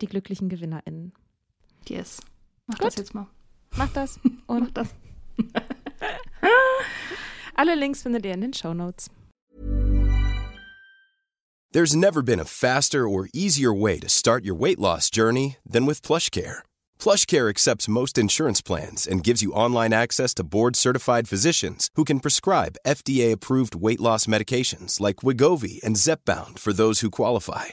die glücklichen GewinnerInnen. Yes. Mach Gut. das jetzt mal. Macht das Mach und das. alle Links findet ihr in den Show Notes. There's never been a faster or easier way to start your weight loss journey than with PlushCare. PlushCare accepts most insurance plans and gives you online access to board-certified physicians who can prescribe FDA-approved weight loss medications like Wigovi and Zepbound for those who qualify.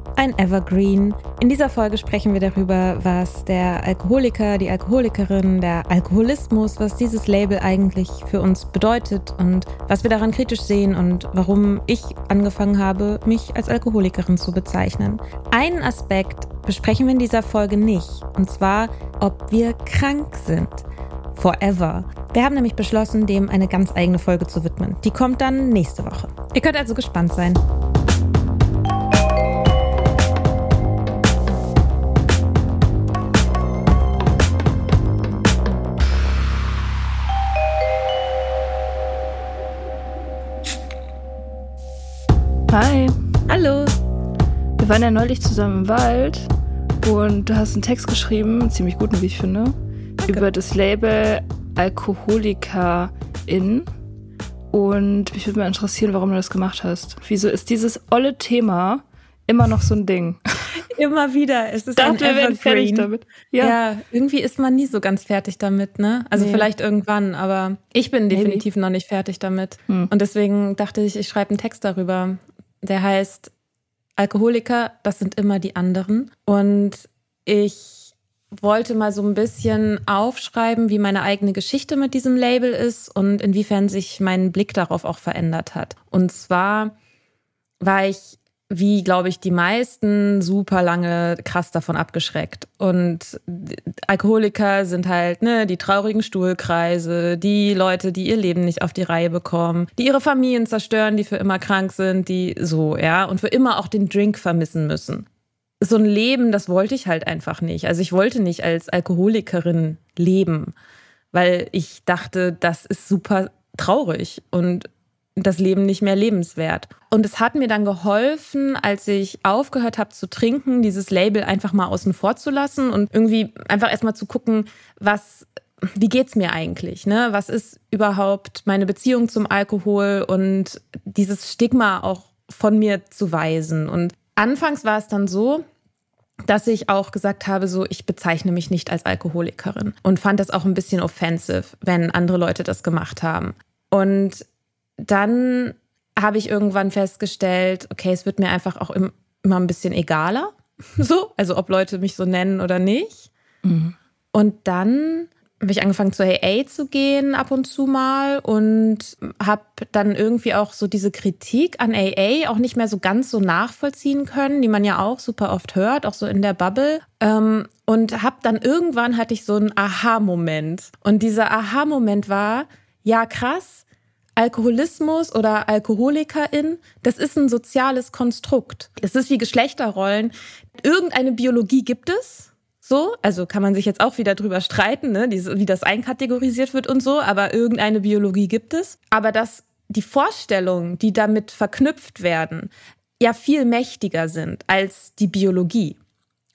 ein Evergreen. In dieser Folge sprechen wir darüber, was der Alkoholiker, die Alkoholikerin, der Alkoholismus, was dieses Label eigentlich für uns bedeutet und was wir daran kritisch sehen und warum ich angefangen habe, mich als Alkoholikerin zu bezeichnen. Einen Aspekt besprechen wir in dieser Folge nicht, und zwar, ob wir krank sind. Forever. Wir haben nämlich beschlossen, dem eine ganz eigene Folge zu widmen. Die kommt dann nächste Woche. Ihr könnt also gespannt sein. Waren ja neulich zusammen im Wald und du hast einen Text geschrieben, einen ziemlich guten, wie ich finde, über das Label Alkoholikerin. Und mich würde mal interessieren, warum du das gemacht hast. Wieso ist dieses olle Thema immer noch so ein Ding? Immer wieder. Es ist dachte, wir wären fertig damit. Ja. Ja. irgendwie ist man nie so ganz fertig damit, ne? Also Nee. vielleicht irgendwann, aber ich bin Maybe. definitiv noch nicht fertig damit. Hm. Und deswegen dachte ich, ich schreibe einen Text darüber. Der heißt Alkoholiker, das sind immer die anderen. Und ich wollte mal so ein bisschen aufschreiben, wie meine eigene Geschichte mit diesem Label ist und inwiefern sich mein Blick darauf auch verändert hat. Und zwar war ich, wie glaube ich, die meisten super lange krass davon abgeschreckt. Und Alkoholiker sind halt ne, die traurigen Stuhlkreise, die Leute, die ihr Leben nicht auf die Reihe bekommen, die ihre Familien zerstören, die für immer krank sind, die so, ja, und für immer auch den Drink vermissen müssen. So ein Leben, das wollte ich halt einfach nicht. Also ich wollte nicht als Alkoholikerin leben, weil ich dachte, das ist super traurig und das Leben nicht mehr lebenswert. Und es hat mir dann geholfen, als ich aufgehört habe zu trinken, dieses Label einfach mal außen vor zu lassen und irgendwie einfach erstmal zu gucken, was, wie geht's mir eigentlich? Ne? Was ist überhaupt meine Beziehung zum Alkohol und dieses Stigma auch von mir zu weisen? Und anfangs war es dann so, dass ich auch gesagt habe, so ich bezeichne mich nicht als Alkoholikerin und fand das auch ein bisschen offensive, wenn andere Leute das gemacht haben. Und dann habe ich irgendwann festgestellt, okay, es wird mir einfach auch im, immer ein bisschen egaler, so, also ob Leute mich so nennen oder nicht. Und dann habe ich angefangen zur AA zu gehen ab und zu mal und habe dann irgendwie auch so diese Kritik an AA auch nicht mehr so ganz so nachvollziehen können, die man ja auch super oft hört, auch so in der Bubble. Ähm, und habe dann irgendwann hatte ich so einen Aha-Moment. Und dieser Aha-Moment war, ja krass, Alkoholismus oder Alkoholikerin, das ist ein soziales Konstrukt. Es ist wie Geschlechterrollen. Irgendeine Biologie gibt es, so, also kann man sich jetzt auch wieder drüber streiten, ne, wie das einkategorisiert wird und so, aber irgendeine Biologie gibt es. Aber dass die Vorstellungen, die damit verknüpft werden, ja viel mächtiger sind als die Biologie.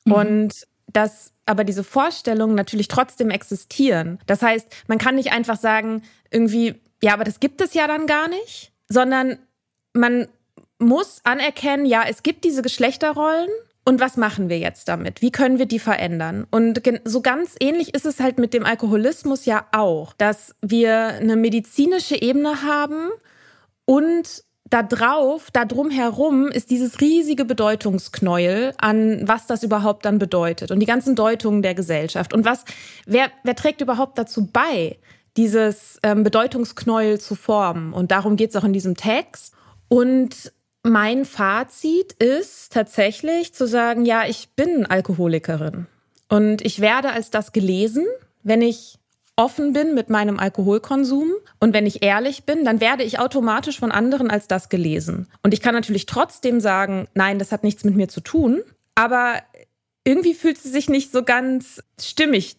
Mhm. Und dass aber diese Vorstellungen natürlich trotzdem existieren. Das heißt, man kann nicht einfach sagen, irgendwie, ja, aber das gibt es ja dann gar nicht, sondern man muss anerkennen, ja, es gibt diese Geschlechterrollen und was machen wir jetzt damit? Wie können wir die verändern? Und so ganz ähnlich ist es halt mit dem Alkoholismus ja auch, dass wir eine medizinische Ebene haben und da drauf, da drum herum ist dieses riesige Bedeutungsknäuel an, was das überhaupt dann bedeutet und die ganzen Deutungen der Gesellschaft und was, wer, wer trägt überhaupt dazu bei, dieses ähm, Bedeutungsknäuel zu formen? Und darum geht es auch in diesem Text. Und mein Fazit ist tatsächlich zu sagen, ja, ich bin Alkoholikerin und ich werde als das gelesen, wenn ich offen bin mit meinem Alkoholkonsum und wenn ich ehrlich bin, dann werde ich automatisch von anderen als das gelesen. Und ich kann natürlich trotzdem sagen, nein, das hat nichts mit mir zu tun, aber irgendwie fühlt sie sich nicht so ganz stimmig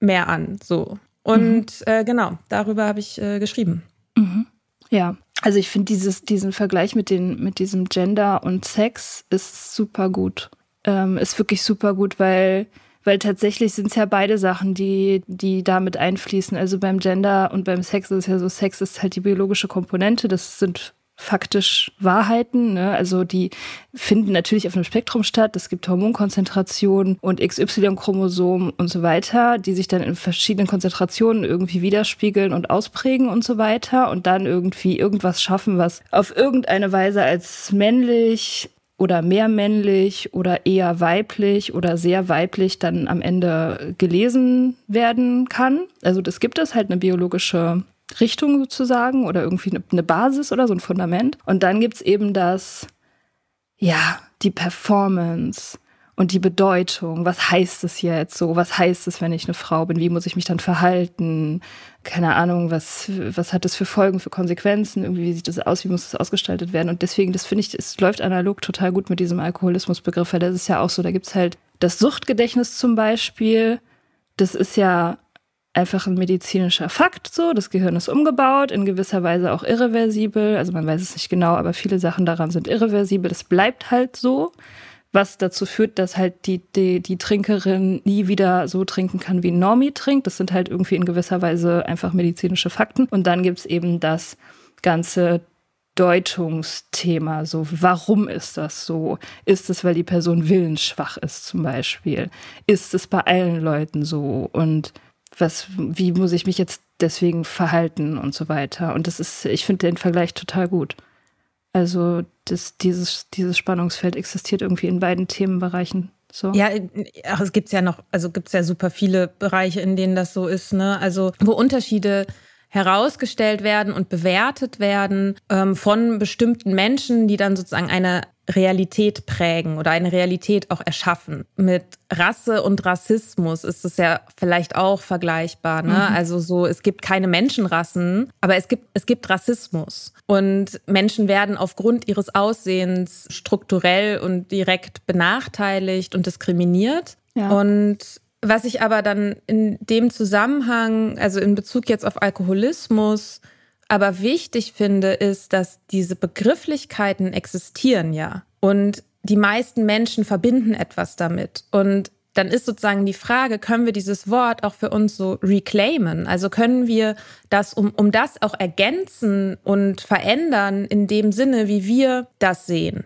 mehr an, so. Und mhm. äh, genau, darüber habe ich äh, geschrieben. Mhm. Ja, also ich finde dieses, diesen Vergleich mit, den, mit diesem Gender und Sex ist super gut. Ähm, ist wirklich super gut, weil, weil tatsächlich sind es ja beide Sachen, die, die damit einfließen. Also beim Gender und beim Sex ist es ja so, Sex ist halt die biologische Komponente. Das sind faktisch Wahrheiten. Ne? Also die finden natürlich auf einem Spektrum statt. Es gibt Hormonkonzentrationen und XY-Chromosomen und so weiter, die sich dann in verschiedenen Konzentrationen irgendwie widerspiegeln und ausprägen und so weiter und dann irgendwie irgendwas schaffen, was auf irgendeine Weise als männlich oder mehr männlich oder eher weiblich oder sehr weiblich dann am Ende gelesen werden kann. Also das gibt es halt eine biologische Richtung sozusagen oder irgendwie eine Basis oder so ein Fundament. Und dann gibt's eben das, ja, die Performance und die Bedeutung. Was heißt es jetzt so? Was heißt es, wenn ich eine Frau bin? Wie muss ich mich dann verhalten? Keine Ahnung, was, was hat das für Folgen, für Konsequenzen? Irgendwie, wie sieht das aus? Wie muss das ausgestaltet werden? Und deswegen, das finde ich, es läuft analog total gut mit diesem Alkoholismusbegriff, weil das ist ja auch so, da gibt's halt das Suchtgedächtnis zum Beispiel. Das ist ja einfach ein medizinischer Fakt so. Das Gehirn ist umgebaut, in gewisser Weise auch irreversibel. Also man weiß es nicht genau, aber viele Sachen daran sind irreversibel. Es bleibt halt so, was dazu führt, dass halt die, die, die Trinkerin nie wieder so trinken kann, wie Normie trinkt. Das sind halt irgendwie in gewisser Weise einfach medizinische Fakten. Und dann gibt's eben das ganze Deutungsthema. So, warum ist das so? Ist es, weil die Person willensschwach ist, zum Beispiel? Ist es bei allen Leuten so? Und was, wie muss ich mich jetzt deswegen verhalten und so weiter. Und das ist, ich finde den Vergleich total gut. Also das, dieses, dieses Spannungsfeld existiert irgendwie in beiden Themenbereichen. So. Ja, ach, es gibt ja noch, also gibt es ja super viele Bereiche, in denen das so ist, ne? Also wo Unterschiede herausgestellt werden und bewertet werden ähm, von bestimmten Menschen, die dann sozusagen eine Realität prägen oder eine Realität auch erschaffen. Mit Rasse und Rassismus ist es ja vielleicht auch vergleichbar. Ne? Mhm. Also so, es gibt keine Menschenrassen, aber es gibt, es gibt Rassismus. Und Menschen werden aufgrund ihres Aussehens strukturell und direkt benachteiligt und diskriminiert. Ja. Und was ich aber dann in dem Zusammenhang, also in Bezug jetzt auf Alkoholismus, aber wichtig finde, ist, dass diese Begrifflichkeiten existieren ja. Und die meisten Menschen verbinden etwas damit. Und dann ist sozusagen die Frage, können wir dieses Wort auch für uns so reclaimen? Also können wir das, um, um das auch ergänzen und verändern in dem Sinne, wie wir das sehen?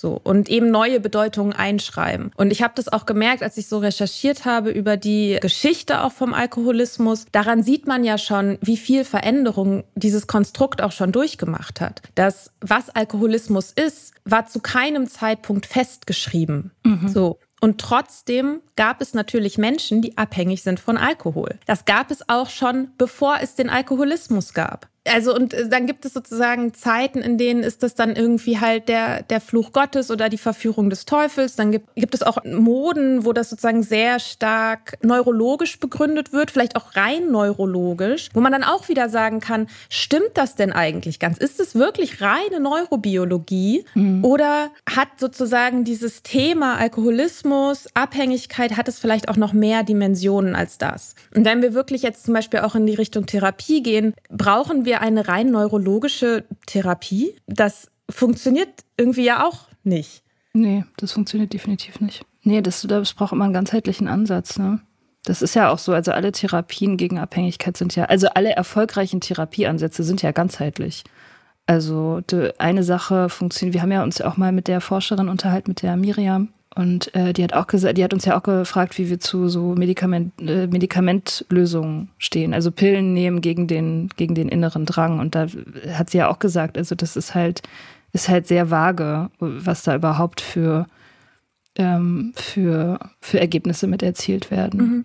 So, und eben neue Bedeutungen einschreiben. Und ich habe das auch gemerkt, als ich so recherchiert habe über die Geschichte auch vom Alkoholismus. Daran sieht man ja schon, wie viel Veränderung dieses Konstrukt auch schon durchgemacht hat. Das, was Alkoholismus ist, war zu keinem Zeitpunkt festgeschrieben. Mhm. So. Und trotzdem gab es natürlich Menschen, die abhängig sind von Alkohol. Das gab es auch schon, bevor es den Alkoholismus gab also und äh, dann gibt es sozusagen Zeiten, in denen ist das dann irgendwie halt der, der Fluch Gottes oder die Verführung des Teufels. Dann gibt, gibt es auch Moden, wo das sozusagen sehr stark neurologisch begründet wird, vielleicht auch rein neurologisch, wo man dann auch wieder sagen kann, stimmt das denn eigentlich ganz? Ist es wirklich reine Neurobiologie mhm. oder hat sozusagen dieses Thema Alkoholismus, Abhängigkeit, hat es vielleicht auch noch mehr Dimensionen als das? Und wenn wir wirklich jetzt zum Beispiel auch in die Richtung Therapie gehen, brauchen wir wir eine rein neurologische Therapie? Das funktioniert irgendwie ja auch nicht. Nee, das funktioniert definitiv nicht. Nee, das, das braucht immer einen ganzheitlichen Ansatz. Ne? Das ist ja auch so, also alle Therapien gegen Abhängigkeit sind ja, also alle erfolgreichen Therapieansätze sind ja ganzheitlich. Also eine Sache funktioniert, wir haben ja uns ja auch mal mit der Forscherin unterhalten, mit der Miriam, und äh, die hat auch gesagt, die hat uns ja auch gefragt, wie wir zu so Medikament, äh, Medikamentlösungen stehen, also Pillen nehmen gegen den, gegen den inneren Drang. Und da hat sie ja auch gesagt, also das ist halt, ist halt sehr vage, was da überhaupt für, ähm, für, für Ergebnisse mit erzielt werden. Mhm.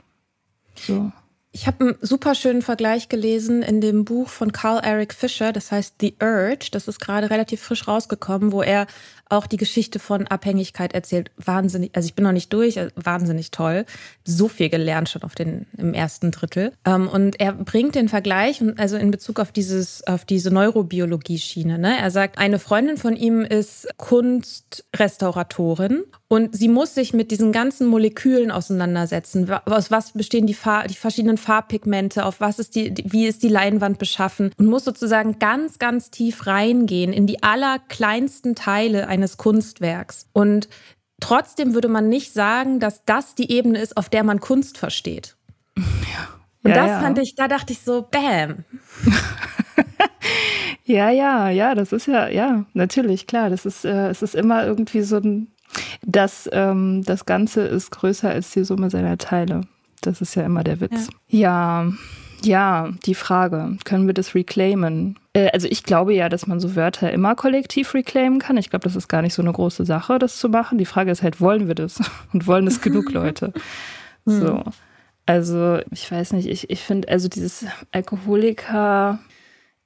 So. Ich habe einen super schönen Vergleich gelesen in dem Buch von Carl Eric Fisher, das heißt The Urge. Das ist gerade relativ frisch rausgekommen, wo er auch die Geschichte von Abhängigkeit erzählt. Wahnsinnig, also ich bin noch nicht durch, also wahnsinnig toll. So viel gelernt schon auf den, im ersten Drittel. Ähm, und er bringt den Vergleich, also in Bezug auf dieses, auf diese Neurobiologie-Schiene. Ne? Er sagt, eine Freundin von ihm ist Kunstrestauratorin und sie muss sich mit diesen ganzen Molekülen auseinandersetzen. Aus was bestehen die, Farb, die verschiedenen Farbpigmente? Auf was ist die, wie ist die Leinwand beschaffen? Und muss sozusagen ganz, ganz tief reingehen in die allerkleinsten Teile eines Kunstwerks. Und trotzdem würde man nicht sagen, dass das die Ebene ist, auf der man Kunst versteht. Ja. Und ja, das ja. fand ich, da dachte ich so, bam. ja, ja, ja, das ist ja, ja, natürlich, klar. Das ist, äh, es ist immer irgendwie so ein, das, ähm, das Ganze ist größer als die Summe seiner Teile. Das ist ja immer der Witz. Ja, ja, ja die Frage, können wir das reclaimen? Äh, also ich glaube ja, dass man so Wörter immer kollektiv reclaimen kann. Ich glaube, das ist gar nicht so eine große Sache, das zu machen. Die Frage ist halt, wollen wir das? Und wollen es genug Leute? So. Also, ich weiß nicht, ich, ich finde, also dieses Alkoholiker,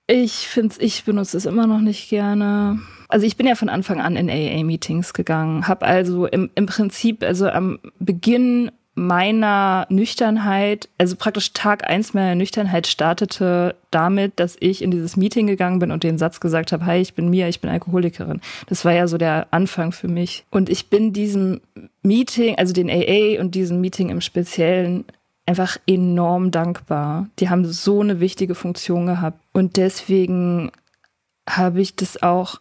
ich finde ich benutze es immer noch nicht gerne. Also ich bin ja von Anfang an in AA-Meetings gegangen, habe also im, im Prinzip, also am Beginn meiner Nüchternheit, also praktisch Tag eins meiner Nüchternheit startete damit, dass ich in dieses Meeting gegangen bin und den Satz gesagt habe, hi, ich bin Mia, ich bin Alkoholikerin. Das war ja so der Anfang für mich. Und ich bin diesem Meeting, also den AA und diesem Meeting im Speziellen einfach enorm dankbar. Die haben so eine wichtige Funktion gehabt. Und deswegen habe ich das auch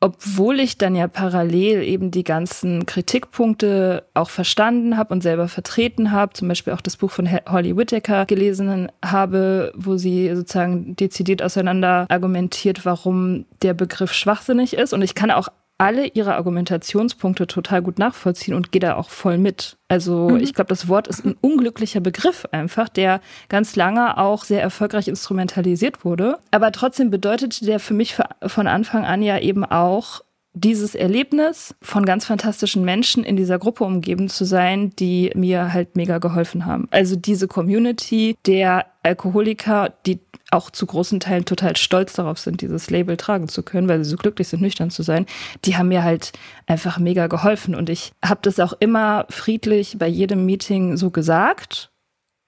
obwohl ich dann ja parallel eben die ganzen Kritikpunkte auch verstanden habe und selber vertreten habe, zum Beispiel auch das Buch von Holly Whittaker gelesen habe, wo sie sozusagen dezidiert auseinander argumentiert, warum der Begriff schwachsinnig ist. Und ich kann auch alle ihre Argumentationspunkte total gut nachvollziehen und gehe da auch voll mit. Also mhm. ich glaube, das Wort ist ein unglücklicher Begriff einfach, der ganz lange auch sehr erfolgreich instrumentalisiert wurde. Aber trotzdem bedeutete der für mich von Anfang an ja eben auch dieses Erlebnis von ganz fantastischen Menschen in dieser Gruppe umgeben zu sein, die mir halt mega geholfen haben. Also diese Community der Alkoholiker, die auch zu großen Teilen total stolz darauf sind, dieses Label tragen zu können, weil sie so glücklich sind, nüchtern zu sein, die haben mir halt einfach mega geholfen. Und ich habe das auch immer friedlich bei jedem Meeting so gesagt,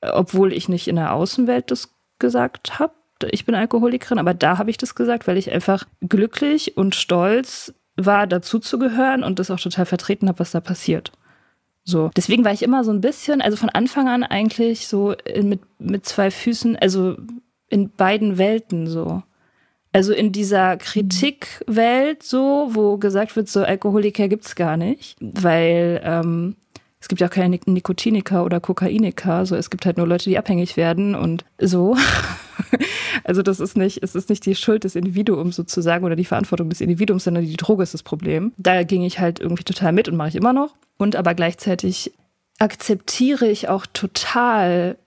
obwohl ich nicht in der Außenwelt das gesagt habe. Ich bin Alkoholikerin, aber da habe ich das gesagt, weil ich einfach glücklich und stolz war, dazuzugehören und das auch total vertreten habe, was da passiert. So. Deswegen war ich immer so ein bisschen, also von Anfang an eigentlich so mit, mit zwei Füßen, also in beiden Welten so. Also in dieser Kritikwelt so, wo gesagt wird, so Alkoholiker gibt's gar nicht, weil ähm, es gibt ja auch keine Nikotiniker oder Kokainiker, so es gibt halt nur Leute, die abhängig werden und so. also das ist nicht, es ist nicht die Schuld des Individuums sozusagen oder die Verantwortung des Individuums, sondern die Droge ist das Problem. Da ging ich halt irgendwie total mit und mache ich immer noch. Und aber gleichzeitig akzeptiere ich auch total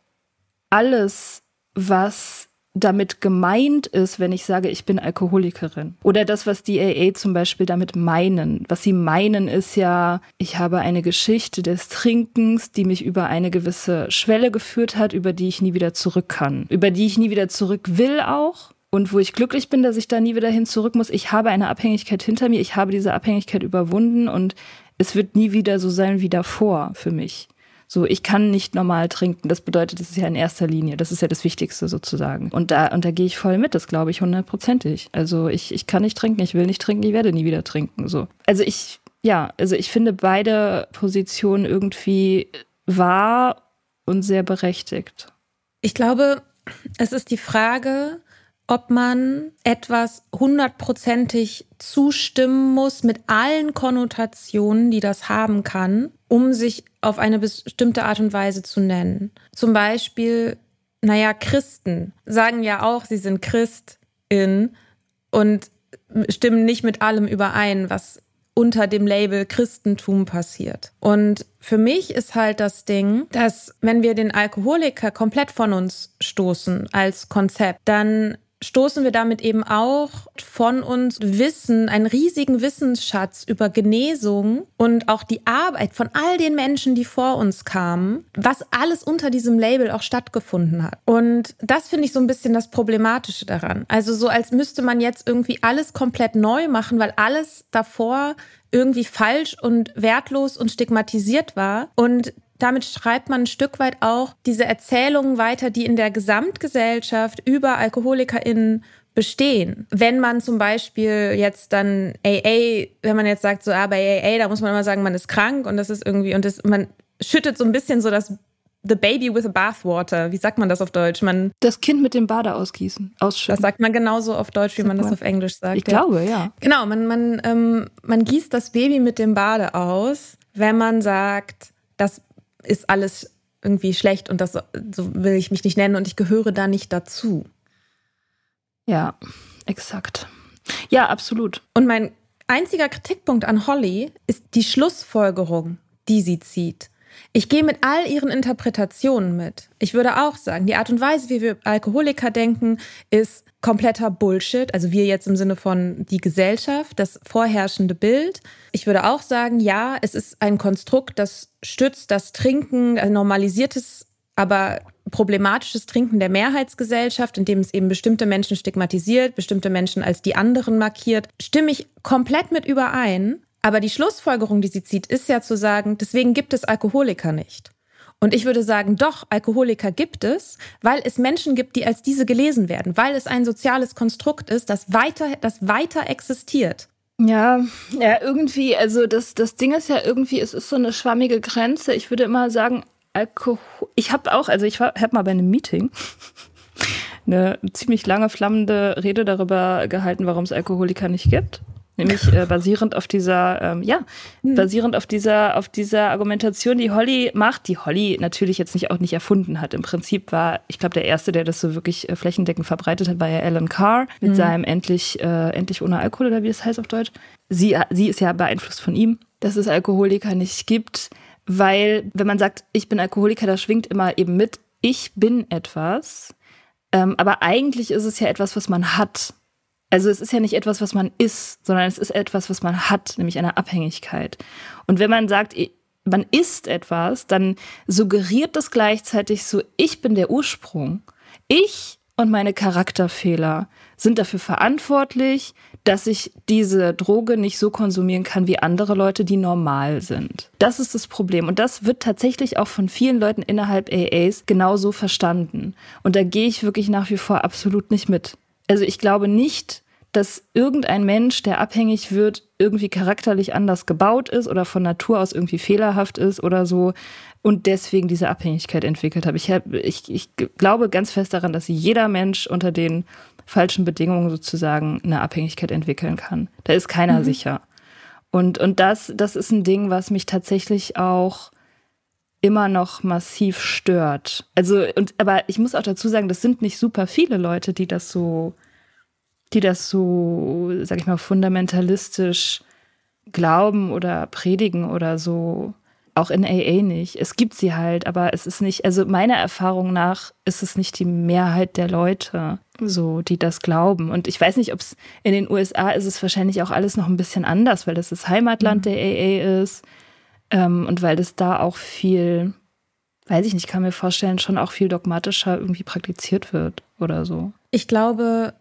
alles, was damit gemeint ist, wenn ich sage, ich bin Alkoholikerin. Oder das, was die AA zum Beispiel damit meinen. Was sie meinen, ist ja, ich habe eine Geschichte des Trinkens, die mich über eine gewisse Schwelle geführt hat, über die ich nie wieder zurück kann. Über die ich nie wieder zurück will auch. Und wo ich glücklich bin, dass ich da nie wieder hin zurück muss. Ich habe eine Abhängigkeit hinter mir. Ich habe diese Abhängigkeit überwunden und es wird nie wieder so sein wie davor für mich. So, ich kann nicht normal trinken. Das bedeutet, das ist ja in erster Linie. Das ist ja das Wichtigste sozusagen. Und da, und da gehe ich voll mit. Das glaube ich hundertprozentig. Also ich, ich kann nicht trinken. Ich will nicht trinken. Ich werde nie wieder trinken. So. Also ich, ja, also ich finde beide Positionen irgendwie wahr und sehr berechtigt. Ich glaube, es ist die Frage, ob man etwas hundertprozentig zustimmen muss mit allen Konnotationen, die das haben kann, um sich auf eine bestimmte Art und Weise zu nennen. Zum Beispiel, naja, Christen sagen ja auch, sie sind Christin und stimmen nicht mit allem überein, was unter dem Label Christentum passiert. Und für mich ist halt das Ding, dass wenn wir den Alkoholiker komplett von uns stoßen als Konzept, dann stoßen wir damit eben auch von uns Wissen, einen riesigen Wissensschatz über Genesung und auch die Arbeit von all den Menschen, die vor uns kamen, was alles unter diesem Label auch stattgefunden hat. Und das finde ich so ein bisschen das Problematische daran. Also so als müsste man jetzt irgendwie alles komplett neu machen, weil alles davor irgendwie falsch und wertlos und stigmatisiert war. Und damit schreibt man ein Stück weit auch diese Erzählungen weiter, die in der Gesamtgesellschaft über AlkoholikerInnen bestehen. Wenn man zum Beispiel jetzt dann AA, wenn man jetzt sagt, so, ah, bei AA, da muss man immer sagen, man ist krank und das ist irgendwie, und das, man schüttet so ein bisschen so das The baby with a bathwater. Wie sagt man das auf Deutsch? Man das Kind mit dem Bade ausgießen, ausschütten. Das sagt man genauso auf Deutsch, wie man das auf Englisch sagt. Ich ja. glaube, ja. Genau, man, man, ähm, man gießt das Baby mit dem Bade aus, wenn man sagt, das ist alles irgendwie schlecht und das so will ich mich nicht nennen und ich gehöre da nicht dazu. Ja, exakt. Ja, absolut. Und mein einziger Kritikpunkt an Holly ist die Schlussfolgerung, die sie zieht. Ich gehe mit all ihren Interpretationen mit. Ich würde auch sagen, die Art und Weise, wie wir Alkoholiker denken, ist kompletter Bullshit. Also wir jetzt im Sinne von die Gesellschaft, das vorherrschende Bild. Ich würde auch sagen, ja, es ist ein Konstrukt, das stützt das Trinken, normalisiertes, aber problematisches Trinken der Mehrheitsgesellschaft, indem es eben bestimmte Menschen stigmatisiert, bestimmte Menschen als die anderen markiert, stimme ich komplett mit überein. Aber die Schlussfolgerung, die sie zieht, ist ja zu sagen, deswegen gibt es Alkoholiker nicht. Und ich würde sagen, doch, Alkoholiker gibt es, weil es Menschen gibt, die als diese gelesen werden, weil es ein soziales Konstrukt ist, das weiter, das weiter existiert. Ja, ja, irgendwie, also das, das Ding ist ja irgendwie, es ist so eine schwammige Grenze. Ich würde immer sagen, Alkohol. Ich habe auch, also ich habe mal bei einem Meeting eine ziemlich lange flammende Rede darüber gehalten, warum es Alkoholiker nicht gibt. Nämlich äh, basierend auf dieser, ähm, ja, mhm. basierend auf dieser, auf dieser Argumentation, die Holly macht, die Holly natürlich jetzt nicht auch nicht erfunden hat. Im Prinzip war, ich glaube, der erste, der das so wirklich äh, flächendeckend verbreitet hat, war ja Alan Carr mit mhm. seinem endlich, äh, endlich ohne Alkohol oder wie das heißt auf Deutsch. Sie, sie ist ja beeinflusst von ihm, dass es Alkoholiker nicht gibt, weil wenn man sagt, ich bin Alkoholiker, da schwingt immer eben mit, ich bin etwas. Ähm, aber eigentlich ist es ja etwas, was man hat. Also es ist ja nicht etwas, was man ist, sondern es ist etwas, was man hat, nämlich eine Abhängigkeit. Und wenn man sagt, man ist etwas, dann suggeriert das gleichzeitig so, ich bin der Ursprung. Ich und meine Charakterfehler sind dafür verantwortlich, dass ich diese Droge nicht so konsumieren kann wie andere Leute, die normal sind. Das ist das Problem. Und das wird tatsächlich auch von vielen Leuten innerhalb AAs genauso verstanden. Und da gehe ich wirklich nach wie vor absolut nicht mit. Also ich glaube nicht, dass irgendein Mensch, der abhängig wird, irgendwie charakterlich anders gebaut ist oder von Natur aus irgendwie fehlerhaft ist oder so und deswegen diese Abhängigkeit entwickelt hat. Ich, hab, ich, ich glaube ganz fest daran, dass jeder Mensch unter den falschen Bedingungen sozusagen eine Abhängigkeit entwickeln kann. Da ist keiner mhm. sicher. Und, und das, das ist ein Ding, was mich tatsächlich auch immer noch massiv stört. Also, und, aber ich muss auch dazu sagen, das sind nicht super viele Leute, die das so die das so, sag ich mal, fundamentalistisch glauben oder predigen oder so. auch in AA nicht. Es gibt sie halt, aber es ist nicht, also meiner Erfahrung nach ist es nicht die Mehrheit der Leute, so, die das glauben. Und ich weiß nicht, ob es in den USA ist es wahrscheinlich auch alles noch ein bisschen anders, weil das das Heimatland mhm. der AA ist ähm, und weil das da auch viel, weiß ich nicht, kann mir vorstellen, schon auch viel dogmatischer irgendwie praktiziert wird oder so. Ich glaube,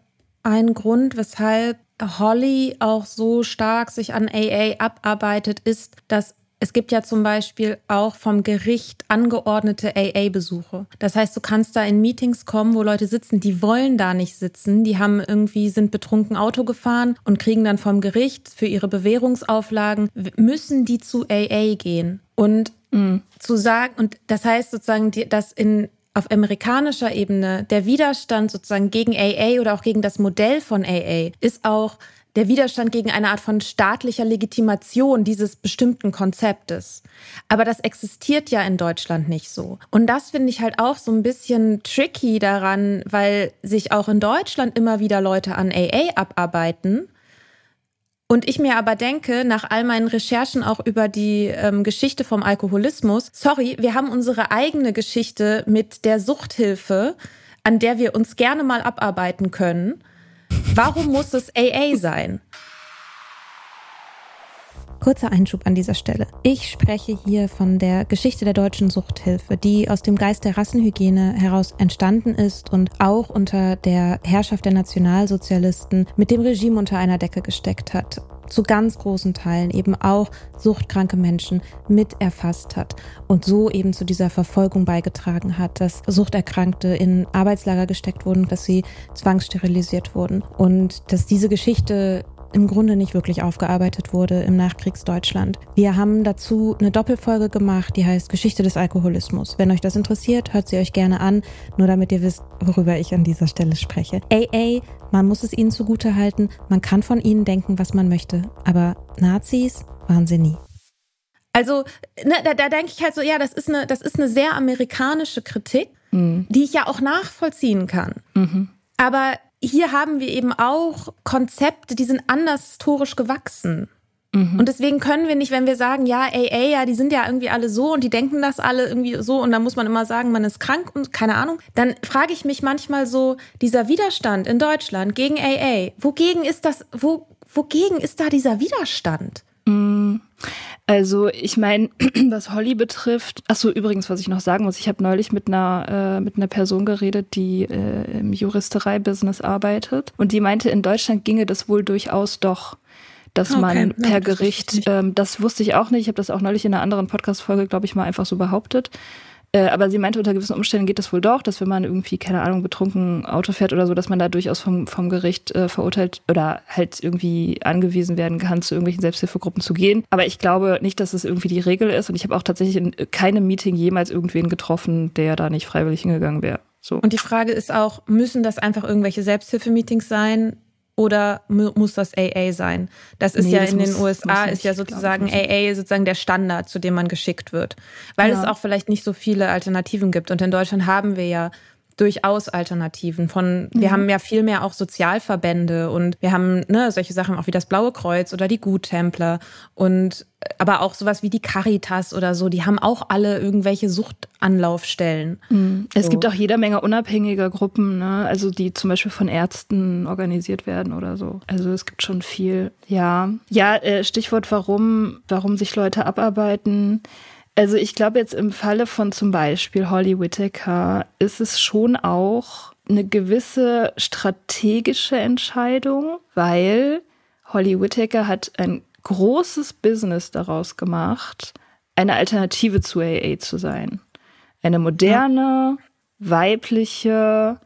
ein Grund, weshalb Holly auch so stark sich an AA abarbeitet, ist, dass es gibt ja zum Beispiel auch vom Gericht angeordnete AA-Besuche. Das heißt, du kannst da in Meetings kommen, wo Leute sitzen, die wollen da nicht sitzen. Die haben irgendwie, sind betrunken Auto gefahren und kriegen dann vom Gericht für ihre Bewährungsauflagen, müssen die zu AA gehen. Und mhm. zu sagen, und das heißt sozusagen, dass in auf amerikanischer Ebene der Widerstand sozusagen gegen AA oder auch gegen das Modell von AA ist auch der Widerstand gegen eine Art von staatlicher Legitimation dieses bestimmten Konzeptes. Aber das existiert ja in Deutschland nicht so. Und das finde ich halt auch so ein bisschen tricky daran, weil sich auch in Deutschland immer wieder Leute an AA abarbeiten. Und ich mir aber denke, nach all meinen Recherchen auch über die ähm, Geschichte vom Alkoholismus, sorry, wir haben unsere eigene Geschichte mit der Suchthilfe, an der wir uns gerne mal abarbeiten können. Warum muss es AA sein? Kurzer Einschub an dieser Stelle. Ich spreche hier von der Geschichte der deutschen Suchthilfe, die aus dem Geist der Rassenhygiene heraus entstanden ist und auch unter der Herrschaft der Nationalsozialisten mit dem Regime unter einer Decke gesteckt hat zu ganz großen Teilen eben auch suchtkranke Menschen mit erfasst hat und so eben zu dieser Verfolgung beigetragen hat, dass Suchterkrankte in Arbeitslager gesteckt wurden, dass sie zwangssterilisiert wurden und dass diese Geschichte im Grunde nicht wirklich aufgearbeitet wurde im Nachkriegsdeutschland. Wir haben dazu eine Doppelfolge gemacht, die heißt Geschichte des Alkoholismus. Wenn euch das interessiert, hört sie euch gerne an, nur damit ihr wisst, worüber ich an dieser Stelle spreche. AA, man muss es ihnen zugute halten, man kann von ihnen denken, was man möchte, aber Nazis waren sie nie. Also, ne, da, da denke ich halt so, ja, das ist eine, das ist eine sehr amerikanische Kritik, mhm. die ich ja auch nachvollziehen kann. Mhm. Aber hier haben wir eben auch Konzepte, die sind anders historisch gewachsen. Mhm. Und deswegen können wir nicht, wenn wir sagen, ja, ey, ey, ja, die sind ja irgendwie alle so und die denken das alle irgendwie so und dann muss man immer sagen, man ist krank und keine Ahnung, dann frage ich mich manchmal so, dieser Widerstand in Deutschland gegen AA, wogegen ist das, wo, wogegen ist da dieser Widerstand? Mhm. Also ich meine, was Holly betrifft, ach so übrigens, was ich noch sagen muss, ich habe neulich mit einer äh, mit einer Person geredet, die äh, im Juristerei-Business arbeitet. Und die meinte, in Deutschland ginge das wohl durchaus doch, dass okay. man per ja, das Gericht, ähm, das wusste ich auch nicht, ich habe das auch neulich in einer anderen Podcast-Folge, glaube ich, mal einfach so behauptet, äh, aber sie meinte, unter gewissen Umständen geht das wohl doch, dass wenn man irgendwie, keine Ahnung, betrunken Auto fährt oder so, dass man da durchaus vom, vom Gericht äh, verurteilt oder halt irgendwie angewiesen werden kann, zu irgendwelchen Selbsthilfegruppen zu gehen. Aber ich glaube nicht, dass es irgendwie die Regel ist. Und ich habe auch tatsächlich in keinem Meeting jemals irgendwen getroffen, der da nicht freiwillig hingegangen wäre. So. Und die Frage ist auch, müssen das einfach irgendwelche Selbsthilfemeetings sein? Oder muss das AA sein? Das ist nee, ja das in muss, den USA nicht, ist ja sozusagen AA sozusagen der Standard, zu dem man geschickt wird, weil ja. es auch vielleicht nicht so viele Alternativen gibt. Und in Deutschland haben wir ja durchaus Alternativen. Von wir mhm. haben ja viel mehr auch Sozialverbände und wir haben ne, solche Sachen auch wie das Blaue Kreuz oder die Guttempler und aber auch sowas wie die Caritas oder so, die haben auch alle irgendwelche Suchtanlaufstellen. Mhm. Es so. gibt auch jede Menge unabhängige Gruppen, ne? also die zum Beispiel von Ärzten organisiert werden oder so. Also es gibt schon viel. Ja, ja. Äh, Stichwort warum, warum sich Leute abarbeiten. Also ich glaube jetzt im Falle von zum Beispiel Holly Whittaker ist es schon auch eine gewisse strategische Entscheidung, weil Holly Whittaker hat ein großes Business daraus gemacht, eine Alternative zu AA zu sein. Eine moderne, weibliche,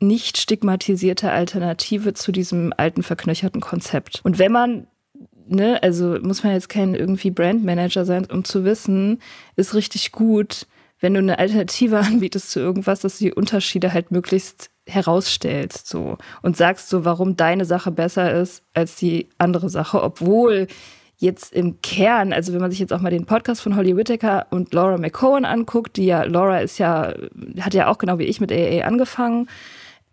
nicht stigmatisierte Alternative zu diesem alten verknöcherten Konzept. Und wenn man ne, also muss man jetzt kein irgendwie Brandmanager sein, um zu wissen, ist richtig gut, wenn du eine Alternative anbietest zu irgendwas, dass du die Unterschiede halt möglichst herausstellst so. Und sagst so, warum deine Sache besser ist als die andere Sache, obwohl jetzt im Kern, also wenn man sich jetzt auch mal den Podcast von Holly Whittaker und Laura McCohen anguckt, die ja, Laura ist ja, hat ja auch genau wie ich mit AA angefangen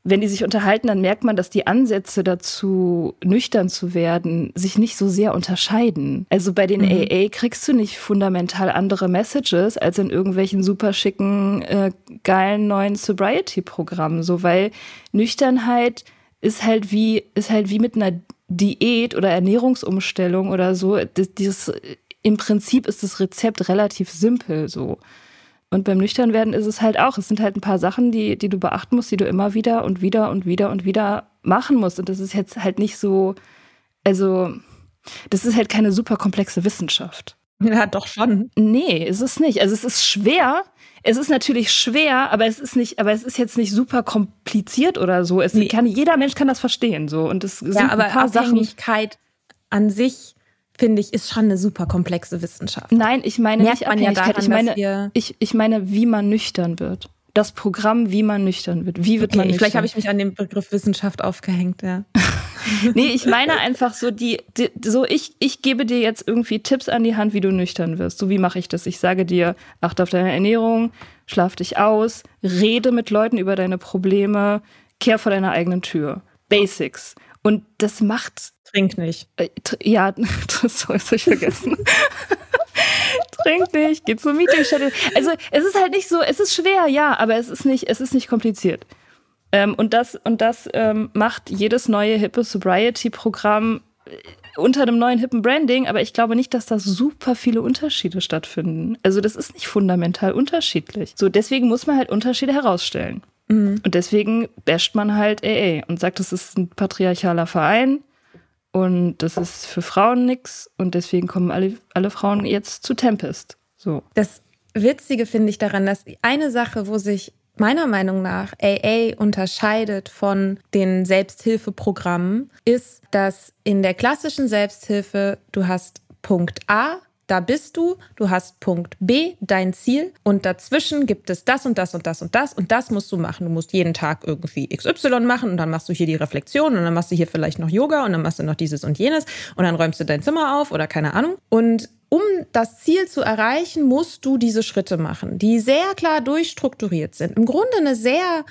wenn die sich unterhalten, dann merkt man, dass die Ansätze dazu, nüchtern zu werden, sich nicht so sehr unterscheiden. Also bei den mhm. AA kriegst du nicht fundamental andere Messages als in irgendwelchen super schicken, äh, geilen neuen Sobriety-Programmen. So, weil Nüchternheit ist halt wie, ist halt wie mit einer Diät oder Ernährungsumstellung oder so. Das, dieses, im Prinzip ist das Rezept relativ simpel so. Und beim Nüchternwerden ist es halt auch. Es sind halt ein paar Sachen, die, die du beachten musst, die du immer wieder und wieder und wieder und wieder machen musst. Und das ist jetzt halt nicht so, also, das ist halt keine super komplexe Wissenschaft. Ja, doch schon. Nee, ist es nicht. Also es ist schwer. Es ist natürlich schwer, aber es ist nicht, aber es ist jetzt nicht super kompliziert oder so. Es nee. kann, jeder Mensch kann das verstehen, so. Und es sind ja, aber ein paar Abhängigkeit Sachen. an sich finde ich, ist schon eine super komplexe Wissenschaft. Nein, ich meine Merkt nicht Abhängigkeit. Ja daran, ich, meine, ich, ich meine, wie man nüchtern wird. Das Programm, wie man nüchtern wird. Wie wird okay, man nüchtern? Vielleicht habe ich mich an dem Begriff Wissenschaft aufgehängt, ja. nee, ich meine einfach so die, die, so ich ich gebe dir jetzt irgendwie Tipps an die Hand, wie du nüchtern wirst. So wie mache ich das? Ich sage dir, achte auf deine Ernährung, schlaf dich aus, rede mit Leuten über deine Probleme, kehr vor deiner eigenen Tür. Basics. Und das macht Trink nicht. Äh, ja, das habe ich vergessen. Trink nicht, geh zur Meetingstätte. Also es ist halt nicht so, es ist schwer, ja, aber es ist nicht, es ist nicht kompliziert. Ähm, und das, und das ähm, macht jedes neue hippe Sobriety-Programm äh, unter einem neuen hippen Branding, aber ich glaube nicht, dass da super viele Unterschiede stattfinden. Also das ist nicht fundamental unterschiedlich. So, deswegen muss man halt Unterschiede herausstellen. Mhm. Und deswegen basht man halt AA und sagt, es ist ein patriarchaler Verein und das ist für Frauen nix und deswegen kommen alle, alle Frauen jetzt zu Tempest. So. Das Witzige finde ich daran, dass eine Sache, wo sich meiner Meinung nach AA unterscheidet von den Selbsthilfeprogrammen, ist, dass in der klassischen Selbsthilfe du hast Punkt A, da bist du, du hast Punkt B, dein Ziel und dazwischen gibt es das und das und das und das und das musst du machen. Du musst jeden Tag irgendwie XY machen und dann machst du hier die Reflexion und dann machst du hier vielleicht noch Yoga und dann machst du noch dieses und jenes und dann räumst du dein Zimmer auf oder keine Ahnung. Und um das Ziel zu erreichen, musst du diese Schritte machen, die sehr klar durchstrukturiert sind. Im Grunde eine sehr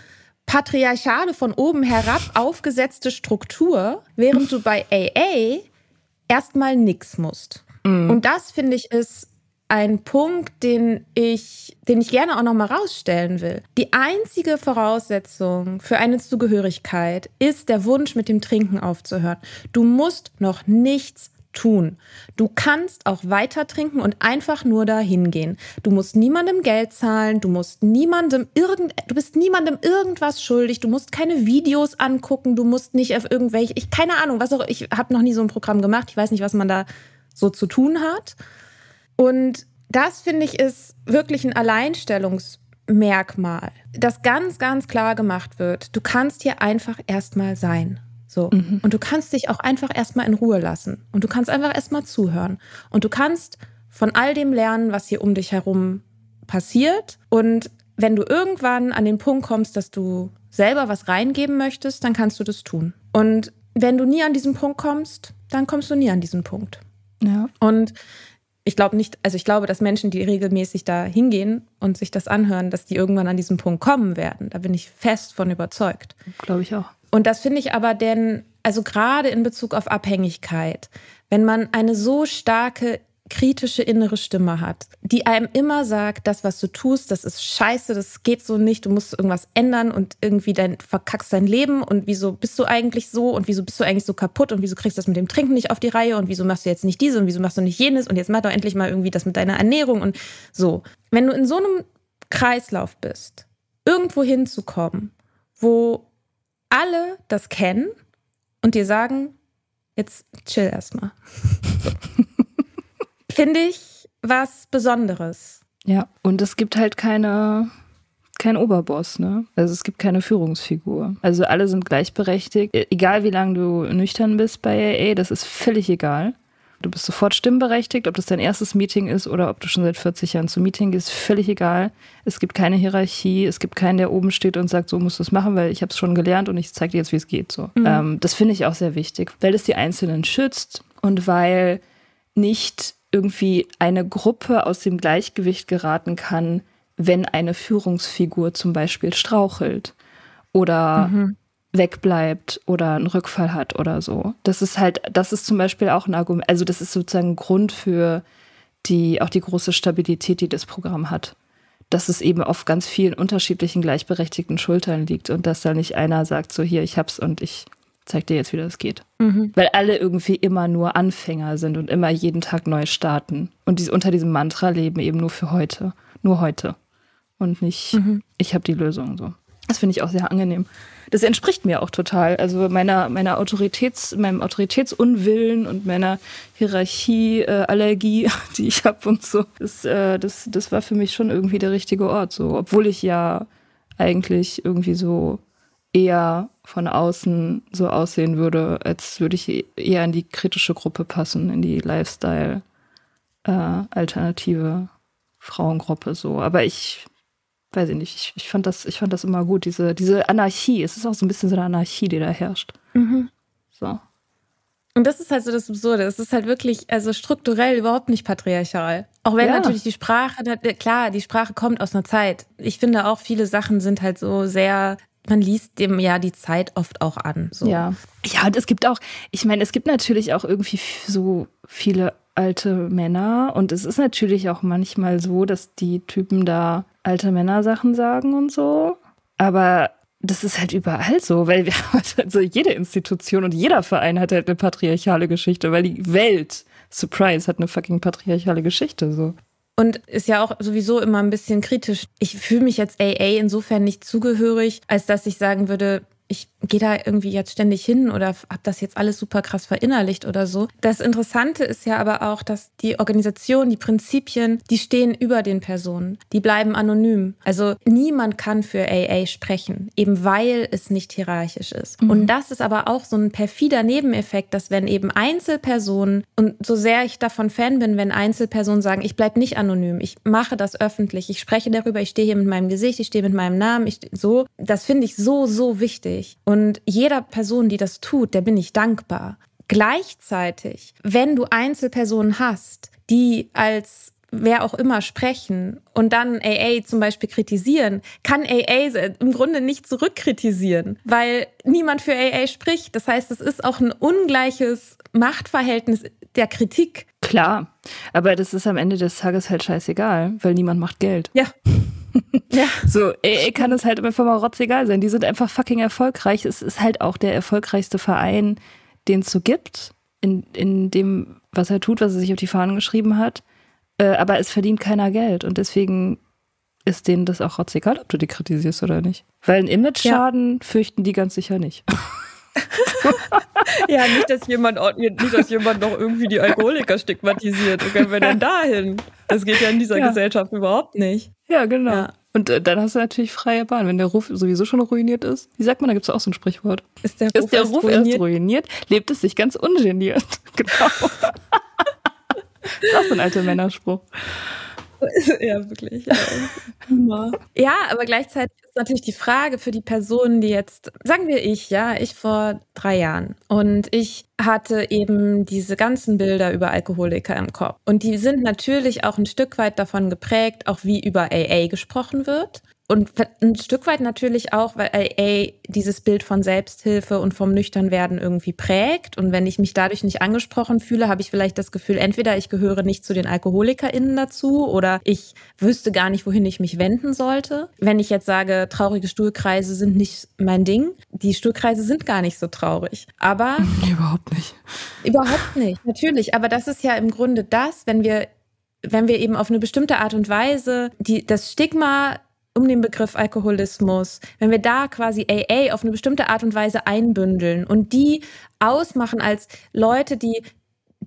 patriarchale, von oben herab aufgesetzte Struktur, während du bei AA erstmal nichts musst. Mhm. Und das finde ich ist ein Punkt, den ich, den ich gerne auch noch mal rausstellen will. Die einzige Voraussetzung für eine Zugehörigkeit ist der Wunsch, mit dem Trinken aufzuhören. Du musst noch nichts tun. Du kannst auch weiter trinken und einfach nur dahin gehen. Du musst niemandem Geld zahlen, du musst niemandem irgend, du bist niemandem irgendwas schuldig, du musst keine Videos angucken, du musst nicht auf irgendwelche, ich keine Ahnung, was auch, ich habe noch nie so ein Programm gemacht, ich weiß nicht, was man da so zu tun hat. Und das finde ich ist wirklich ein Alleinstellungsmerkmal, das ganz, ganz klar gemacht wird. Du kannst hier einfach erstmal sein. So. Mhm. Und du kannst dich auch einfach erstmal in Ruhe lassen. Und du kannst einfach erstmal zuhören. Und du kannst von all dem lernen, was hier um dich herum passiert. Und wenn du irgendwann an den Punkt kommst, dass du selber was reingeben möchtest, dann kannst du das tun. Und wenn du nie an diesen Punkt kommst, dann kommst du nie an diesen Punkt. Ja. Und ich glaube nicht, also ich glaube, dass Menschen, die regelmäßig da hingehen und sich das anhören, dass die irgendwann an diesen Punkt kommen werden. Da bin ich fest von überzeugt. Glaube ich auch. Und das finde ich aber denn, also gerade in Bezug auf Abhängigkeit, wenn man eine so starke kritische innere Stimme hat, die einem immer sagt, das, was du tust, das ist scheiße, das geht so nicht, du musst irgendwas ändern und irgendwie dein, verkackst dein Leben und wieso bist du eigentlich so und wieso bist du eigentlich so kaputt und wieso kriegst du das mit dem Trinken nicht auf die Reihe und wieso machst du jetzt nicht diese und wieso machst du nicht jenes und jetzt mach doch endlich mal irgendwie das mit deiner Ernährung und so. Wenn du in so einem Kreislauf bist, irgendwo hinzukommen, wo alle das kennen und dir sagen, jetzt chill erstmal. finde ich was Besonderes. Ja, und es gibt halt keine, kein Oberboss, ne? Also es gibt keine Führungsfigur. Also alle sind gleichberechtigt. E, egal wie lange du nüchtern bist bei AA, das ist völlig egal. Du bist sofort stimmberechtigt, ob das dein erstes Meeting ist oder ob du schon seit 40 Jahren zum Meeting gehst, völlig egal. Es gibt keine Hierarchie, es gibt keinen, der oben steht und sagt, so musst du es machen, weil ich habe es schon gelernt und ich zeige dir jetzt, wie es geht. So. Mhm. Ähm, das finde ich auch sehr wichtig, weil es die Einzelnen schützt und weil nicht irgendwie eine Gruppe aus dem Gleichgewicht geraten kann, wenn eine Führungsfigur zum Beispiel strauchelt oder mhm. wegbleibt oder einen Rückfall hat oder so. Das ist halt, das ist zum Beispiel auch ein Argument, also das ist sozusagen ein Grund für die, auch die große Stabilität, die das Programm hat. Dass es eben auf ganz vielen unterschiedlichen gleichberechtigten Schultern liegt und dass da nicht einer sagt, so hier, ich hab's und ich zeig dir jetzt, wie das geht. Mhm. Weil alle irgendwie immer nur Anfänger sind und immer jeden Tag neu starten. Und die unter diesem Mantra leben eben nur für heute. Nur heute. Und nicht, mhm. ich habe die Lösung so. Das finde ich auch sehr angenehm. Das entspricht mir auch total. Also meiner, meiner Autoritäts, meinem Autoritätsunwillen und meiner Hierarchieallergie, äh, die ich habe und so. Das, äh, das, das war für mich schon irgendwie der richtige Ort. So, obwohl ich ja eigentlich irgendwie so eher von außen so aussehen würde, als würde ich eher in die kritische Gruppe passen, in die Lifestyle äh, Frauengruppe so. Aber ich weiß ich nicht, ich, ich, fand das, ich fand das immer gut, diese, diese Anarchie. Es ist auch so ein bisschen so eine Anarchie, die da herrscht. Mhm. So. Und das ist halt so das Absurde. Es ist halt wirklich, also strukturell überhaupt nicht patriarchal. Auch wenn ja. natürlich die Sprache, klar, die Sprache kommt aus einer Zeit. Ich finde auch, viele Sachen sind halt so sehr man liest dem ja die Zeit oft auch an. So. Ja. Ja, und es gibt auch, ich meine, es gibt natürlich auch irgendwie so viele alte Männer und es ist natürlich auch manchmal so, dass die Typen da alte Männer-Sachen sagen und so. Aber das ist halt überall so, weil wir also jede Institution und jeder Verein hat halt eine patriarchale Geschichte, weil die Welt, Surprise, hat eine fucking patriarchale Geschichte so. Und ist ja auch sowieso immer ein bisschen kritisch. Ich fühle mich jetzt AA insofern nicht zugehörig, als dass ich sagen würde, ich gehe da irgendwie jetzt ständig hin oder habe das jetzt alles super krass verinnerlicht oder so. Das Interessante ist ja aber auch, dass die Organisation, die Prinzipien, die stehen über den Personen. Die bleiben anonym. Also niemand kann für AA sprechen, eben weil es nicht hierarchisch ist. Mhm. Und das ist aber auch so ein perfider Nebeneffekt, dass wenn eben Einzelpersonen, und so sehr ich davon Fan bin, wenn Einzelpersonen sagen, ich bleibe nicht anonym, ich mache das öffentlich, ich spreche darüber, ich stehe hier mit meinem Gesicht, ich stehe mit meinem Namen, ich so, das finde ich so, so wichtig wichtig. Und jeder Person, die das tut, der bin ich dankbar. Gleichzeitig, wenn du Einzelpersonen hast, die als wer auch immer sprechen und dann AA zum Beispiel kritisieren, kann AA im Grunde nicht zurückkritisieren, weil niemand für AA spricht. Das heißt, es ist auch ein ungleiches Machtverhältnis der Kritik. Klar, aber das ist am Ende des Tages halt scheißegal, weil niemand macht Geld. Ja. Ja. So, ey, kann es halt einfach mal rotzegal sein. Die sind einfach fucking erfolgreich. Es ist halt auch der erfolgreichste Verein, den es so gibt, in, in dem, was er tut, was er sich auf die Fahnen geschrieben hat. Äh, aber es verdient keiner Geld. Und deswegen ist denen das auch rotzegal, ob du die kritisierst oder nicht. Weil ein Image-Schaden ja. fürchten die ganz sicher nicht. ja, nicht, dass jemand, nicht, dass jemand noch irgendwie die Alkoholiker stigmatisiert. Wo gehen wir denn dahin? Das geht ja in dieser ja. Gesellschaft überhaupt nicht. Ja, genau. Ja. Und äh, dann hast du natürlich freie Bahn, wenn der Ruf sowieso schon ruiniert ist. Wie sagt man, da gibt es auch so ein Sprichwort. Ist der Ruf, ist der Ruf erst, ruiniert? erst ruiniert, lebt es sich ganz ungeniert. genau. das ist auch so ein alter Männerspruch. ja, wirklich. Ja. ja, aber gleichzeitig ist natürlich die Frage für die Personen, die jetzt, sagen wir ich, ja, ich vor drei Jahren und ich hatte eben diese ganzen Bilder über Alkoholiker im Kopf. Und die sind natürlich auch ein Stück weit davon geprägt, auch wie über AA gesprochen wird. Und ein Stück weit natürlich auch, weil AA dieses Bild von Selbsthilfe und vom Nüchternwerden irgendwie prägt. Und wenn ich mich dadurch nicht angesprochen fühle, habe ich vielleicht das Gefühl, entweder ich gehöre nicht zu den AlkoholikerInnen dazu oder ich wüsste gar nicht, wohin ich mich wenden sollte. Wenn ich jetzt sage, traurige Stuhlkreise sind nicht mein Ding, die Stuhlkreise sind gar nicht so traurig. Aber. Überhaupt nicht. Überhaupt nicht, natürlich. Aber das ist ja im Grunde das, wenn wir wenn wir eben auf eine bestimmte Art und Weise die, das Stigma um den Begriff Alkoholismus, wenn wir da quasi AA auf eine bestimmte Art und Weise einbündeln und die ausmachen als Leute, die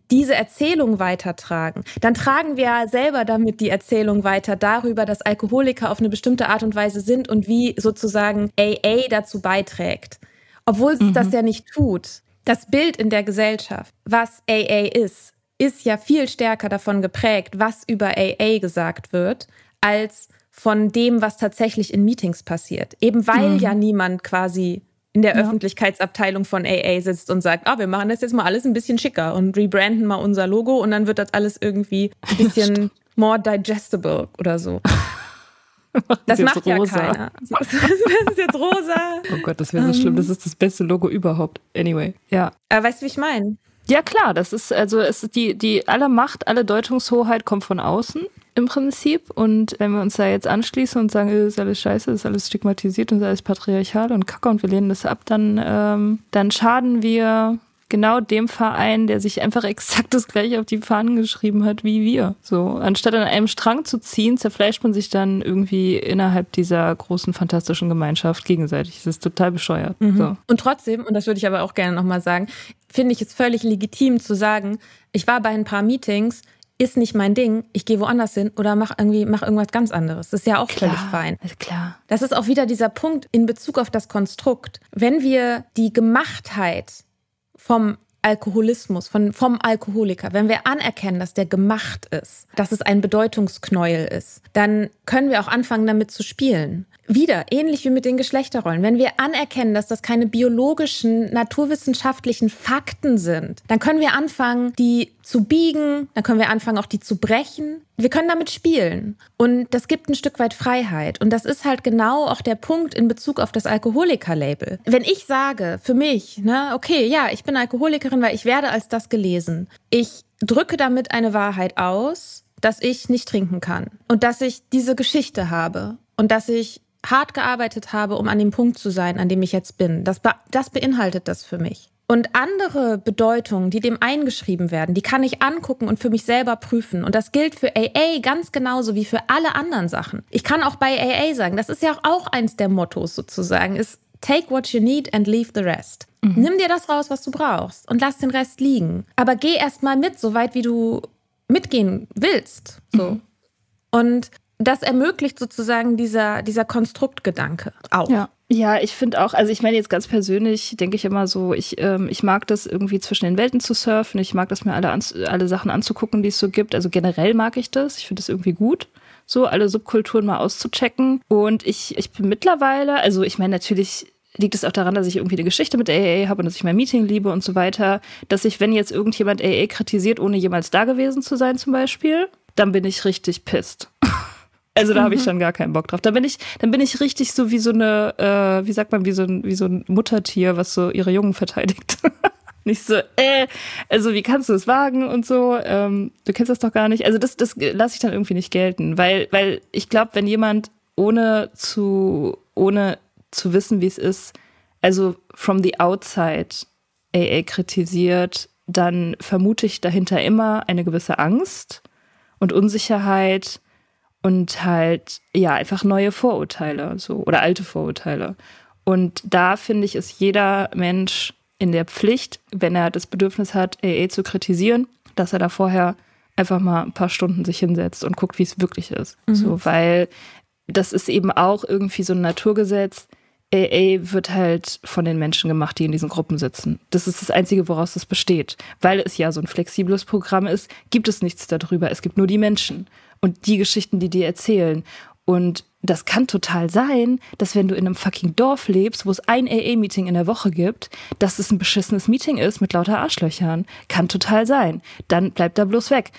diese Erzählung weitertragen, dann tragen wir ja selber damit die Erzählung weiter darüber, dass Alkoholiker auf eine bestimmte Art und Weise sind und wie sozusagen AA dazu beiträgt. Obwohl es mhm. das ja nicht tut. Das Bild in der Gesellschaft, was AA ist, ist ja viel stärker davon geprägt, was über AA gesagt wird, als von dem, was tatsächlich in Meetings passiert. Eben weil mhm. ja niemand quasi in der ja. Öffentlichkeitsabteilung von AA sitzt und sagt, ah, wir machen das jetzt mal alles ein bisschen schicker und rebranden mal unser Logo und dann wird das alles irgendwie ein bisschen more digestible oder so. das macht ja keiner. Das ist jetzt rosa. Oh Gott, das wäre so um, schlimm. Das ist das beste Logo überhaupt. Anyway, ja. Aber weißt du, wie ich meine? Ja, klar, das ist, also es ist die, die alle Macht, alle Deutungshoheit kommt von außen im Prinzip. Und wenn wir uns da jetzt anschließen und sagen, ist alles scheiße, ist alles stigmatisiert und ist alles patriarchal und kacke und wir lehnen das ab, dann, ähm, dann schaden wir genau dem Verein, der sich einfach exakt das gleiche auf die Fahnen geschrieben hat wie wir. So, anstatt an einem Strang zu ziehen, zerfleischt man sich dann irgendwie innerhalb dieser großen fantastischen Gemeinschaft gegenseitig. Das ist total bescheuert. Mhm. So. Und trotzdem, und das würde ich aber auch gerne nochmal sagen, finde ich es völlig legitim zu sagen, ich war bei ein paar Meetings, ist nicht mein Ding, ich gehe woanders hin oder mach irgendwie mach irgendwas ganz anderes. Das ist ja auch klar, völlig fein. Klar. Das ist auch wieder dieser Punkt in Bezug auf das Konstrukt. Wenn wir die Gemachtheit vom Alkoholismus, von, vom Alkoholiker, wenn wir anerkennen, dass der gemacht ist, dass es ein Bedeutungsknäuel ist, dann können wir auch anfangen, damit zu spielen. Wieder, ähnlich wie mit den Geschlechterrollen. Wenn wir anerkennen, dass das keine biologischen, naturwissenschaftlichen Fakten sind, dann können wir anfangen, die zu biegen, dann können wir anfangen, auch die zu brechen. Wir können damit spielen. Und das gibt ein Stück weit Freiheit. Und das ist halt genau auch der Punkt in Bezug auf das Alkoholiker-Label. Wenn ich sage, für mich, ne, okay, ja, ich bin Alkoholikerin, weil ich werde als das gelesen. Ich drücke damit eine Wahrheit aus, dass ich nicht trinken kann. Und dass ich diese Geschichte habe. Und dass ich hart gearbeitet habe, um an dem Punkt zu sein, an dem ich jetzt bin. Das, be das beinhaltet das für mich. Und andere Bedeutungen, die dem eingeschrieben werden, die kann ich angucken und für mich selber prüfen. Und das gilt für AA ganz genauso wie für alle anderen Sachen. Ich kann auch bei AA sagen, das ist ja auch eins der Mottos sozusagen, ist take what you need and leave the rest. Mhm. Nimm dir das raus, was du brauchst und lass den Rest liegen. Aber geh erst mal mit, so weit wie du mitgehen willst. So. Mhm. Und das ermöglicht sozusagen dieser, dieser Konstruktgedanke auch. Ja. Ja, ich finde auch, also ich meine jetzt ganz persönlich, denke ich immer so, ich, ähm, ich mag das irgendwie zwischen den Welten zu surfen, ich mag das mir alle, alle Sachen anzugucken, die es so gibt. Also generell mag ich das, ich finde das irgendwie gut, so alle Subkulturen mal auszuchecken. Und ich, ich bin mittlerweile, also ich meine natürlich liegt es auch daran, dass ich irgendwie eine Geschichte mit AA habe und dass ich mein Meeting liebe und so weiter, dass ich, wenn jetzt irgendjemand AA kritisiert, ohne jemals da gewesen zu sein zum Beispiel, dann bin ich richtig pisst. Also da mhm. habe ich dann gar keinen Bock drauf. Da bin ich, dann bin ich richtig so wie so eine, äh, wie sagt man, wie so ein, wie so ein Muttertier, was so ihre Jungen verteidigt. nicht so, äh, also wie kannst du es wagen und so, ähm, du kennst das doch gar nicht. Also das, das lasse ich dann irgendwie nicht gelten, weil, weil ich glaube, wenn jemand ohne zu, ohne zu wissen, wie es ist, also from the outside AA kritisiert, dann vermute ich dahinter immer eine gewisse Angst und Unsicherheit und halt, ja, einfach neue Vorurteile, so, oder alte Vorurteile. Und da finde ich, ist jeder Mensch in der Pflicht, wenn er das Bedürfnis hat, AA zu kritisieren, dass er da vorher einfach mal ein paar Stunden sich hinsetzt und guckt, wie es wirklich ist. Mhm. So, weil das ist eben auch irgendwie so ein Naturgesetz. AA wird halt von den Menschen gemacht, die in diesen Gruppen sitzen. Das ist das Einzige, woraus es besteht. Weil es ja so ein flexibles Programm ist, gibt es nichts darüber. Es gibt nur die Menschen und die Geschichten, die dir erzählen. Und das kann total sein, dass wenn du in einem fucking Dorf lebst, wo es ein AA-Meeting in der Woche gibt, dass es ein beschissenes Meeting ist mit lauter Arschlöchern. Kann total sein. Dann bleibt da bloß weg.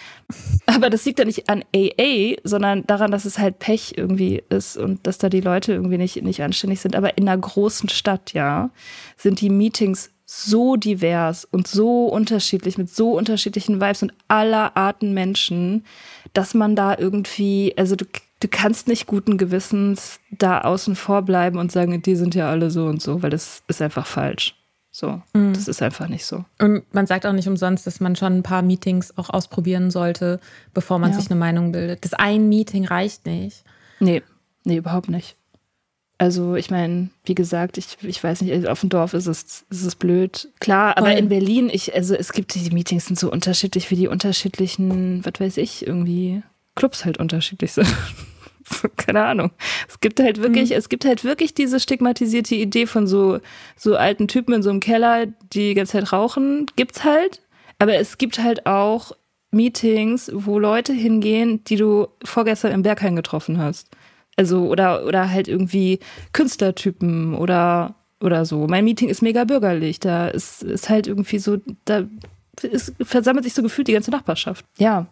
Aber das liegt ja nicht an AA, sondern daran, dass es halt Pech irgendwie ist und dass da die Leute irgendwie nicht, nicht anständig sind. Aber in einer großen Stadt, ja, sind die Meetings so divers und so unterschiedlich, mit so unterschiedlichen Vibes und aller Arten Menschen, dass man da irgendwie, also du, du kannst nicht guten Gewissens da außen vor bleiben und sagen, die sind ja alle so und so, weil das ist einfach falsch. So, mhm. das ist einfach nicht so. Und man sagt auch nicht umsonst, dass man schon ein paar Meetings auch ausprobieren sollte, bevor man ja. sich eine Meinung bildet. Das ein Meeting reicht nicht. Nee, nee, überhaupt nicht. Also ich meine, wie gesagt, ich, ich weiß nicht, auf dem Dorf ist es, ist es blöd. Klar, aber Voll. in Berlin, ich, also es gibt, die Meetings sind so unterschiedlich, wie die unterschiedlichen, was weiß ich, irgendwie Clubs halt unterschiedlich sind. Keine Ahnung. Es gibt halt wirklich, mhm. es gibt halt wirklich diese stigmatisierte Idee von so, so alten Typen in so einem Keller, die die ganze Zeit rauchen, gibt's halt. Aber es gibt halt auch Meetings, wo Leute hingehen, die du vorgestern im Berghain getroffen hast. Also, oder, oder halt irgendwie Künstlertypen oder, oder so. Mein Meeting ist mega bürgerlich. Da ist, ist halt irgendwie so, da ist, versammelt sich so gefühlt die ganze Nachbarschaft. Ja.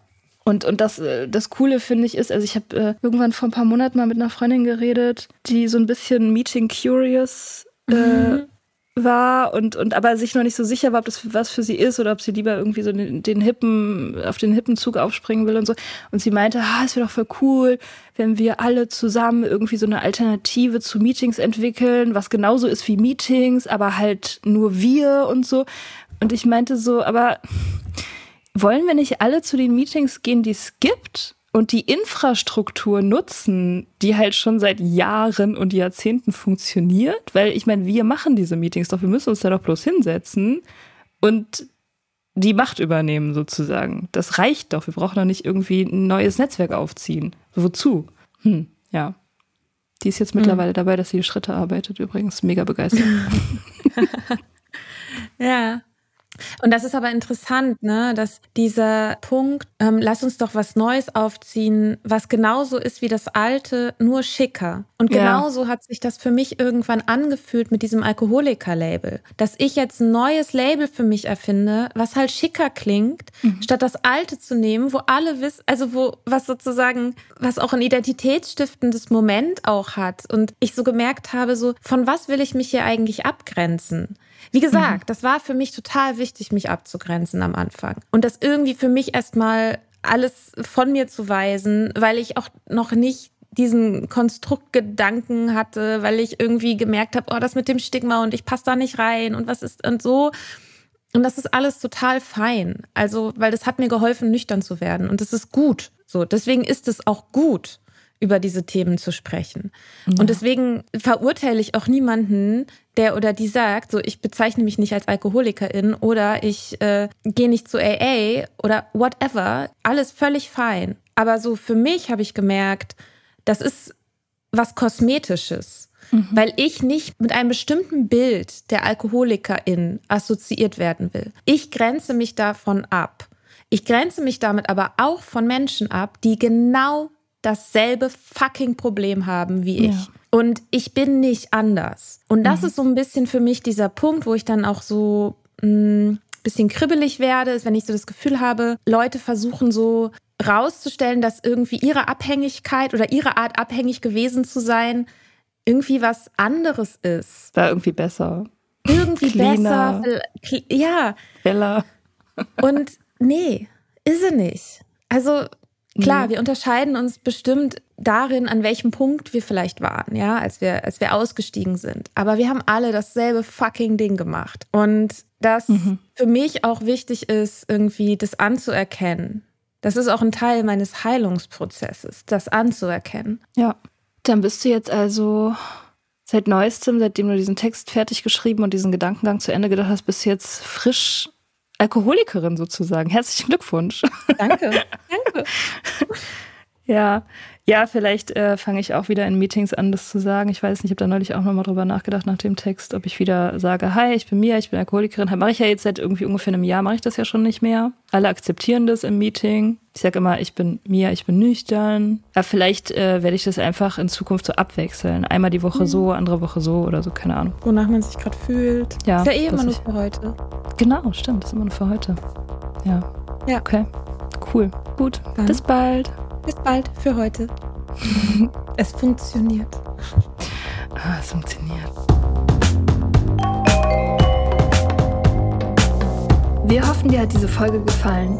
Und, und das, äh, das Coole finde ich ist, also ich habe äh, irgendwann vor ein paar Monaten mal mit einer Freundin geredet, die so ein bisschen Meeting Curious äh, mhm war und, und aber sich noch nicht so sicher war, ob das was für sie ist oder ob sie lieber irgendwie so den, den hippen, auf den hippen Zug aufspringen will und so. Und sie meinte, ah, es wäre doch voll cool, wenn wir alle zusammen irgendwie so eine Alternative zu Meetings entwickeln, was genauso ist wie Meetings, aber halt nur wir und so. Und ich meinte so, aber wollen wir nicht alle zu den Meetings gehen, die es gibt? Und die Infrastruktur nutzen, die halt schon seit Jahren und Jahrzehnten funktioniert, weil ich meine, wir machen diese Meetings doch, wir müssen uns da doch bloß hinsetzen und die Macht übernehmen sozusagen. Das reicht doch, wir brauchen doch nicht irgendwie ein neues Netzwerk aufziehen. Wozu? Hm, ja. Die ist jetzt mittlerweile hm. dabei, dass sie Schritte arbeitet, übrigens. Mega begeistert. ja. Und das ist aber interessant, ne, dass dieser Punkt, ähm, lass uns doch was Neues aufziehen, was genauso ist wie das alte, nur schicker. Und genauso ja. hat sich das für mich irgendwann angefühlt mit diesem Alkoholiker-Label. Dass ich jetzt ein neues Label für mich erfinde, was halt schicker klingt, mhm. statt das alte zu nehmen, wo alle wissen, also wo, was sozusagen, was auch ein identitätsstiftendes Moment auch hat. Und ich so gemerkt habe, so, von was will ich mich hier eigentlich abgrenzen? Wie gesagt, mhm. das war für mich total wichtig, mich abzugrenzen am Anfang. Und das irgendwie für mich erstmal alles von mir zu weisen, weil ich auch noch nicht diesen Konstruktgedanken hatte, weil ich irgendwie gemerkt habe, oh, das mit dem Stigma und ich passe da nicht rein und was ist und so. Und das ist alles total fein. Also, weil das hat mir geholfen, nüchtern zu werden. Und das ist gut. So, deswegen ist es auch gut, über diese Themen zu sprechen. Ja. Und deswegen verurteile ich auch niemanden, der oder die sagt, so ich bezeichne mich nicht als Alkoholikerin oder ich äh, gehe nicht zu AA oder whatever, alles völlig fein. Aber so für mich habe ich gemerkt, das ist was Kosmetisches. Mhm. Weil ich nicht mit einem bestimmten Bild der Alkoholikerin assoziiert werden will. Ich grenze mich davon ab. Ich grenze mich damit aber auch von Menschen ab, die genau dasselbe fucking Problem haben wie ich. Ja. Und ich bin nicht anders. Und das mhm. ist so ein bisschen für mich dieser Punkt, wo ich dann auch so ein mm, bisschen kribbelig werde, ist, wenn ich so das Gefühl habe, Leute versuchen so rauszustellen, dass irgendwie ihre Abhängigkeit oder ihre Art abhängig gewesen zu sein, irgendwie was anderes ist. War irgendwie besser. Irgendwie Cleaner. besser. Ja. Heller. Und nee, ist sie nicht. Also Klar, mhm. wir unterscheiden uns bestimmt darin, an welchem Punkt wir vielleicht waren, ja, als wir, als wir ausgestiegen sind. Aber wir haben alle dasselbe fucking Ding gemacht. Und das mhm. für mich auch wichtig ist, irgendwie das anzuerkennen. Das ist auch ein Teil meines Heilungsprozesses, das anzuerkennen. Ja. Dann bist du jetzt also seit neuestem, seitdem du diesen Text fertig geschrieben und diesen Gedankengang zu Ende gedacht hast, bist du jetzt frisch Alkoholikerin sozusagen. Herzlichen Glückwunsch. Danke, danke. ja, ja, vielleicht äh, fange ich auch wieder in Meetings an, das zu sagen. Ich weiß nicht, ich habe da neulich auch nochmal drüber nachgedacht nach dem Text, ob ich wieder sage, hi, ich bin Mia, ich bin Alkoholikerin. Mache ich ja jetzt seit irgendwie ungefähr einem Jahr, mache ich das ja schon nicht mehr. Alle akzeptieren das im Meeting. Ich sage immer, ich bin Mia, ich bin nüchtern. Ja, vielleicht äh, werde ich das einfach in Zukunft so abwechseln. Einmal die Woche mhm. so, andere Woche so oder so, keine Ahnung. Wonach man sich gerade fühlt. Ja. Ist ja eh immer nur für heute. Genau, stimmt, ist immer nur für heute. Ja. Ja. Okay. Cool. Gut. Dann. Bis bald. Bis bald für heute. es funktioniert. Ah, es funktioniert. Wir hoffen, dir hat diese Folge gefallen.